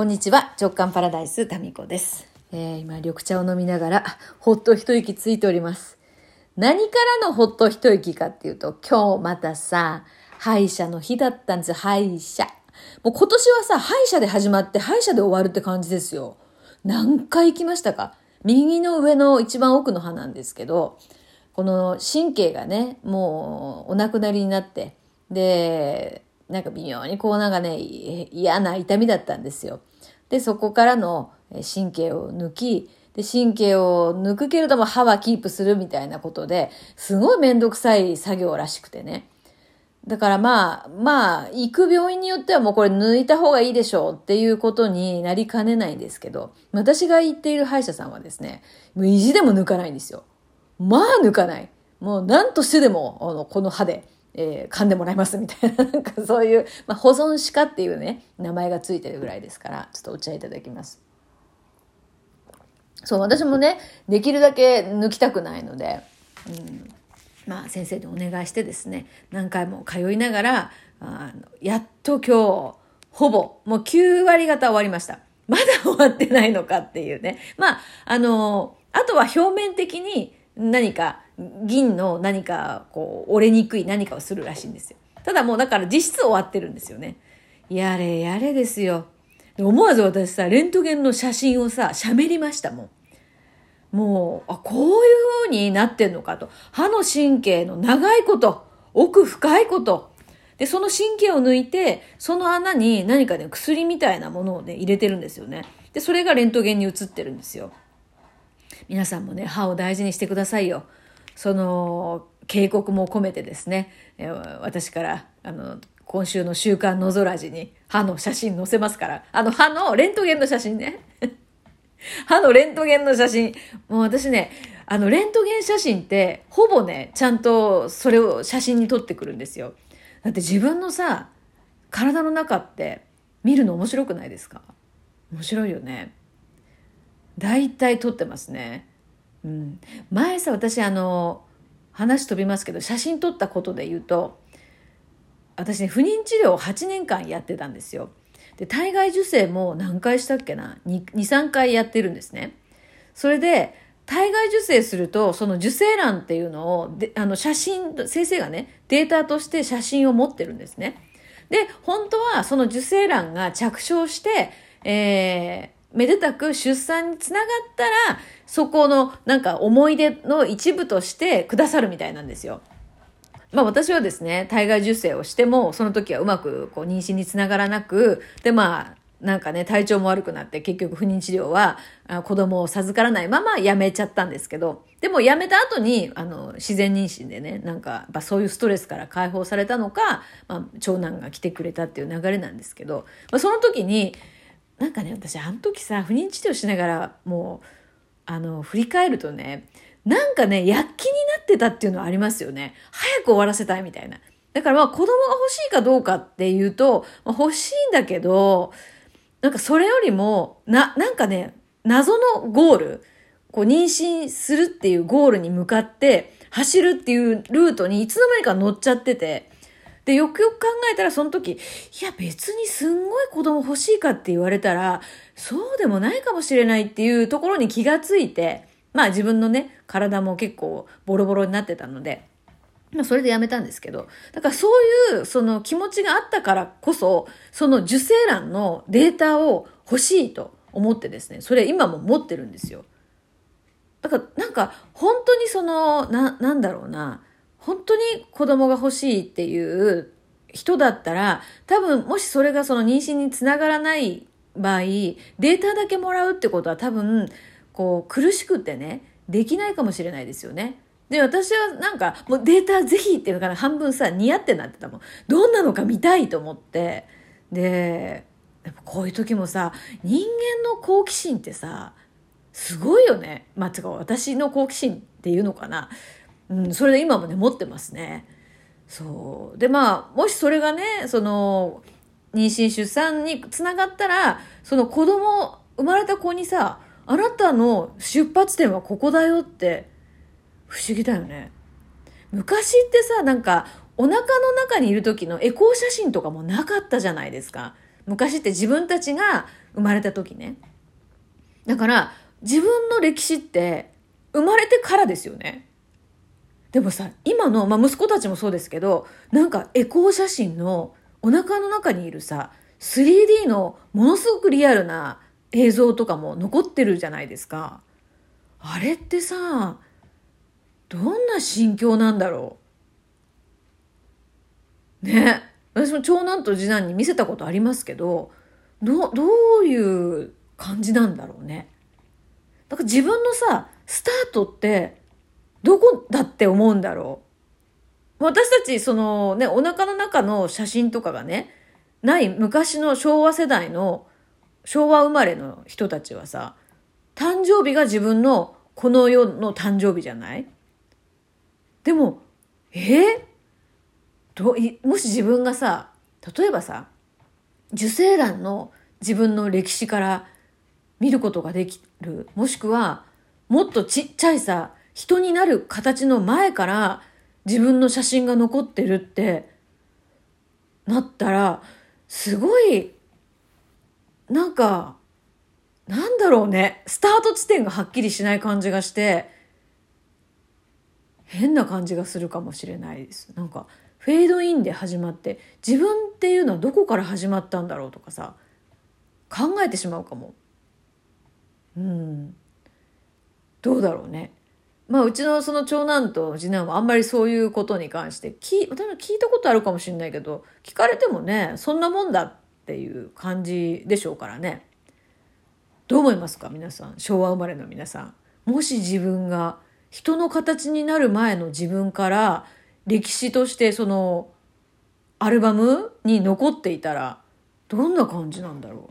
こんにちは、直感パラダイス、タミコです。えー今、緑茶を飲みながら、ほっと一息ついております。何からのほっと一息かっていうと、今日またさ、歯医者の日だったんですよ、歯医者。もう今年はさ、歯医者で始まって、歯医者で終わるって感じですよ。何回行きましたか？右の上の一番奥の歯なんですけど、この神経がね、もうお亡くなりになって、で、なんか微妙にこうなんかね、嫌な痛みだったんですよ。で、そこからの神経を抜き、で、神経を抜くけれども歯はキープするみたいなことで、すごいめんどくさい作業らしくてね。だからまあ、まあ、行く病院によってはもうこれ抜いた方がいいでしょうっていうことになりかねないんですけど、私が行っている歯医者さんはですね、もう意地でも抜かないんですよ。まあ抜かない。もう何としてでも、あの、この歯で、えー噛んでもらいますみたいな、なんかそういう、まあ保存歯科っていうね、名前がついてるぐらいですから、ちょっとお茶いただきます。そう、私もね、できるだけ抜きたくないので、うん、まあ先生にお願いしてですね、何回も通いながら、あのやっと今日、ほぼ、もう9割方終わりました。まだ終わってないのかっていうね。まあ、あの、あとは表面的に何か、銀の何か、こう、折れにくい何かをするらしいんですよ。ただもうだから実質終わってるんですよね。やれやれですよ。で思わず私さ、レントゲンの写真をさ、喋りましたもん。もう、あ、こういう風になってんのかと。歯の神経の長いこと、奥深いこと。で、その神経を抜いて、その穴に何かね、薬みたいなものをね、入れてるんですよね。で、それがレントゲンに映ってるんですよ。皆さんもね、歯を大事にしてくださいよ。その、警告も込めてですね、えー私から、あの、今週の週刊のぞらじに歯の写真載せますから、あの歯のレントゲンの写真ね。歯のレントゲンの写真。もう私ね、あの、レントゲン写真って、ほぼね、ちゃんとそれを写真に撮ってくるんですよ。だって自分のさ、体の中って見るの面白くないですか？面白いよね。大体撮ってますね。うん。前さ、私あの、話飛びますけど、写真撮ったことで言うと、私ね、不妊治療を8年間やってたんですよ。で、体外受精も何回したっけな ?2、3回やってるんですね。それで、体外受精すると、その受精卵っていうのを、で、あの、写真、先生がね、データとして写真を持ってるんですね。で、本当はその受精卵が着床して、えー、めでたく出産につながったら、そこのなんか思い出の一部としてくださるみたいなんですよ。まあ私はですね、体外受精をしても、その時はうまくこう妊娠につながらなく、でまあ、なんかね、体調も悪くなって、結局不妊治療は子供を授からないままやめちゃったんですけど、でもやめた後に、あの、自然妊娠でね、なんか、やっぱそういうストレスから解放されたのか、まあ、長男が来てくれたっていう流れなんですけど、まあ、その時に、なんかね、私、あの時さ、不妊治療しながら、もう、あの、振り返るとね、なんかね、躍起になってたっていうのはありますよね。早く終わらせたいみたいな。だからまあ子供が欲しいかどうかっていうと、まあ、欲しいんだけど、なんかそれよりも、な、なんかね、謎のゴール、こう妊娠するっていうゴールに向かって走るっていうルートにいつの間にか乗っちゃってて、で、よくよく考えたらその時、いや別にすんごい子供欲しいかって言われたら、そうでもないかもしれないっていうところに気がついて、まあ自分のね、体も結構ボロボロになってたので、まあそれでやめたんですけど、だからそういうその気持ちがあったからこそ、その受精卵のデータを欲しいと思ってですね、それ今も持ってるんですよ。だからなんか本当にその、な、なんだろうな、本当に子供が欲しいっていう人だったら、多分もしそれがその妊娠につながらない場合、データだけもらうってことは多分、こう苦しくてね、できないかもしれないですよね。で、私はなんか、もうデータぜひっていうかな、半分さ、似合ってなってたもん。どんなのか見たいと思って。で、やっぱこういう時もさ、人間の好奇心ってさ、すごいよね。まあ、つか私の好奇心っていうのかな。うん、それで今もね、持ってますね。そう。で、まあ、もしそれがね、その、妊娠出産につながったら、その子供、生まれた子にさ、あなたの出発点はここだよって、不思議だよね。昔ってさ、なんか、お腹の中にいる時のエコー写真とかもなかったじゃないですか。昔って自分たちが生まれた時ね。だから自分の歴史って生まれてからですよね。でもさ、今の、まあ、息子たちもそうですけど、なんかエコー写真のお腹の中にいるさ、3D のものすごくリアルな映像とかも残ってるじゃないですか。あれってさ、どんな心境なんだろう。ね。私も長男と次男に見せたことありますけど、どどういう感じなんだろうね。だから自分のさ、スタートってどこだって思うんだろう。私たち、そのね、お腹の中の写真とかがね、ない昔の昭和世代の昭和生まれの人たちはさ、誕生日が自分のこの世の誕生日じゃない？でも、え？ー、どもし自分がさ、例えばさ、受精卵の自分の歴史から見ることができる。もしくは、もっとちっちゃいさ、人になる形の前から自分の写真が残ってるってなったら、すごい、なんか、なんだろうね。スタート地点がはっきりしない感じがして、変な感じがするかもしれないです。なんか、フェードインで始まって、自分っていうのはどこから始まったんだろうとかさ、考えてしまうかも。うん。どうだろうね。まあ、うちのその長男と次男はあんまりそういうことに関して聞、私も聞いたことあるかもしれないけど、聞かれてもね、そんなもんだっていう感じでしょうからね。どう思いますか皆さん？昭和生まれの皆さん。もし自分が人の形になる前の自分から歴史としてそのアルバムに残っていたらどんな感じなんだろ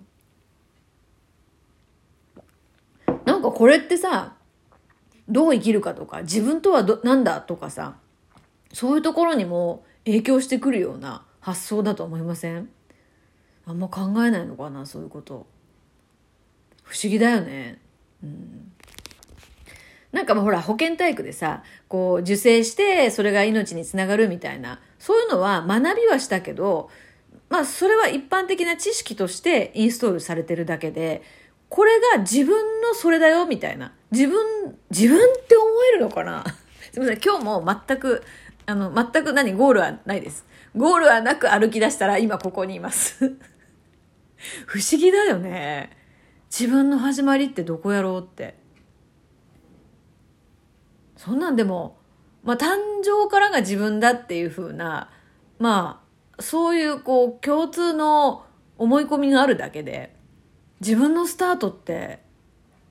う？なんかこれってさどう生きるかとか、自分とはど、なんだとかさ、そういうところにも影響してくるような発想だと思いません？あんま考えないのかな、そういうこと。不思議だよね。うん。なんかもうほら、保健体育でさ、こう、受精して、それが命につながるみたいな、そういうのは学びはしたけど、まあ、それは一般的な知識としてインストールされてるだけで、これが自分のそれだよ、みたいな。自分、自分って思えるのかな？すみません、今日も全く、あの、全く何、ゴールはないです。ゴールはなく歩き出したら今ここにいます。不思議だよね。自分の始まりってどこやろうって。そんなんでも、まあ、誕生からが自分だっていう風な、まあ、そういうこう、共通の思い込みがあるだけで、自分のスタートって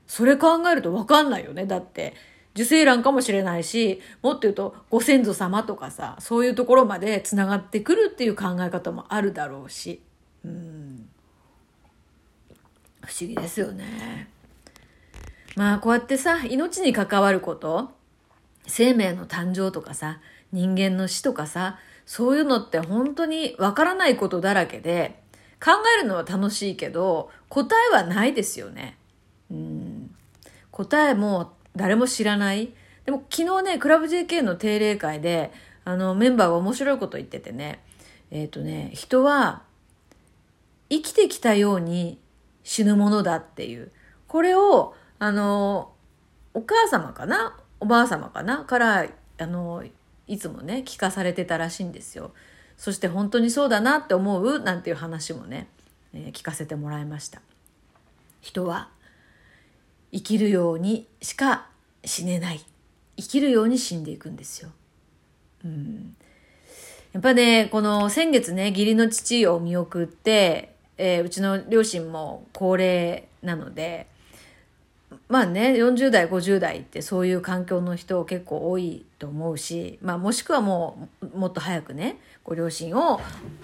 それ考えると分かんないよね。だって、受精卵かもしれないし、もっと言うと、ご先祖様とかさ、そういうところまで繋がってくるっていう考え方もあるだろうし。うん。不思議ですよね。まあ、こうやってさ、命に関わること、生命の誕生とかさ、人間の死とかさ、そういうのって本当にわからないことだらけで、考えるのは楽しいけど、答えはないですよね。うん答えも誰も知らない。でも昨日ね、クラブ JK の定例会で、あの、メンバーが面白いこと言っててね、えっ、ー、とね、人は生きてきたように死ぬものだっていう。これを、あの、お母様かな？おばあ様かな？から、あの、いつもね、聞かされてたらしいんですよ。そして本当にそうだなって思うなんていう話もね、えー、聞かせてもらいました。人は生きるようにしか死ねない生きるように死んでいくんですよ。うん、やっぱねこの先月ね義理の父を見送って、えー、うちの両親も高齢なのでまあね40代50代ってそういう環境の人結構多いと思うし、まあ、もしくはもうもっと早くねご両親を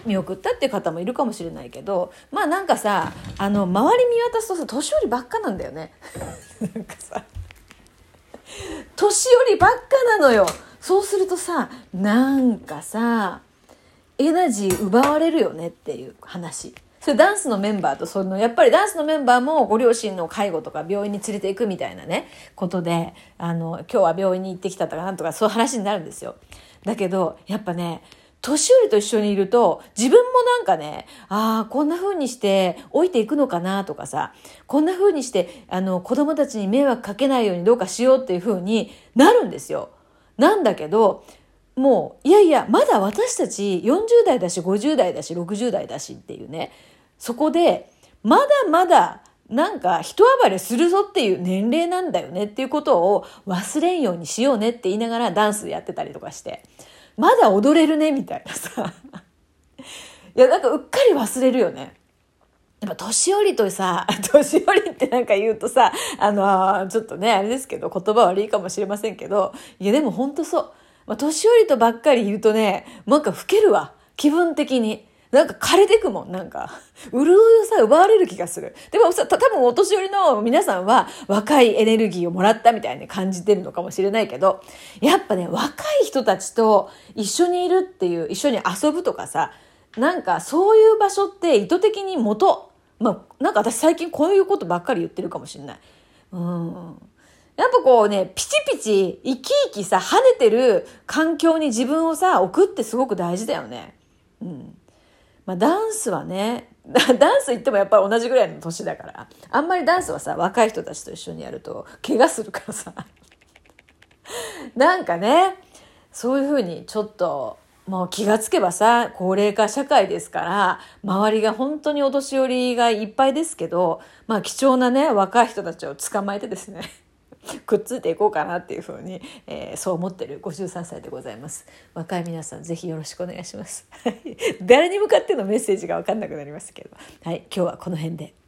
見送ったっていう方もいるかもしれないけどまあなんかさあの周り見渡すとさ年寄りばっかなんだよね。なんかさ年寄りばっかなのよ。そうするとさなんかさエナジー奪われるよねっていう話。それダンスのメンバーとそのやっぱりダンスのメンバーもご両親の介護とか病院に連れて行くみたいなねことであの今日は病院に行ってきたとかなんとかそういう話になるんですよ。だけどやっぱね年寄りと一緒にいると、自分もなんかね、ああ、こんな風にして老いていくのかなとかさ、こんな風にして、あの、子供たちに迷惑かけないようにどうかしようっていう風になるんですよ。なんだけど、もう、いやいや、まだ私たち40代だし、50代だし、60代だしっていうね、そこで、まだまだ、なんか人暴れするぞっていう年齢なんだよねっていうことを忘れんようにしようねって言いながらダンスやってたりとかして、まだ踊れるねみたいなさ。いや、なんかうっかり忘れるよね。やっぱ年寄りとさ、年寄りってなんか言うとさ、あのちょっとね、あれですけど、言葉悪いかもしれませんけど、いやでもほんとそう。まあ、年寄りとばっかりいるとね、なんか老けるわ。気分的に。なんか枯れてくもん、なんか。潤いをさ、奪われる気がする。でもさ、多分お年寄りの皆さんは若いエネルギーをもらったみたいに感じてるのかもしれないけど、やっぱね、若い人たちと一緒にいるっていう、一緒に遊ぶとかさ、なんかそういう場所って意図的に元、まあ、なんか私最近こういうことばっかり言ってるかもしれない。うん。やっぱこうね、ピチピチ、生き生きさ、跳ねてる環境に自分をさ、置くってすごく大事だよね。うん。まあダンスはね、ダンス行ってもやっぱり同じぐらいの年だから、あんまりダンスはさ、若い人たちと一緒にやると、怪我するからさ。なんかね、そういうふうにちょっと、もう気がつけばさ、高齢化社会ですから、周りが本当にお年寄りがいっぱいですけど、まあ貴重なね、若い人たちを捕まえてですね、くっついていこうかなっていうふうに、えー、そう思ってる53歳でございます。若い皆さん、ぜひよろしくお願いします。誰に向かってのメッセージがわかんなくなりましたけど。はい、今日はこの辺で。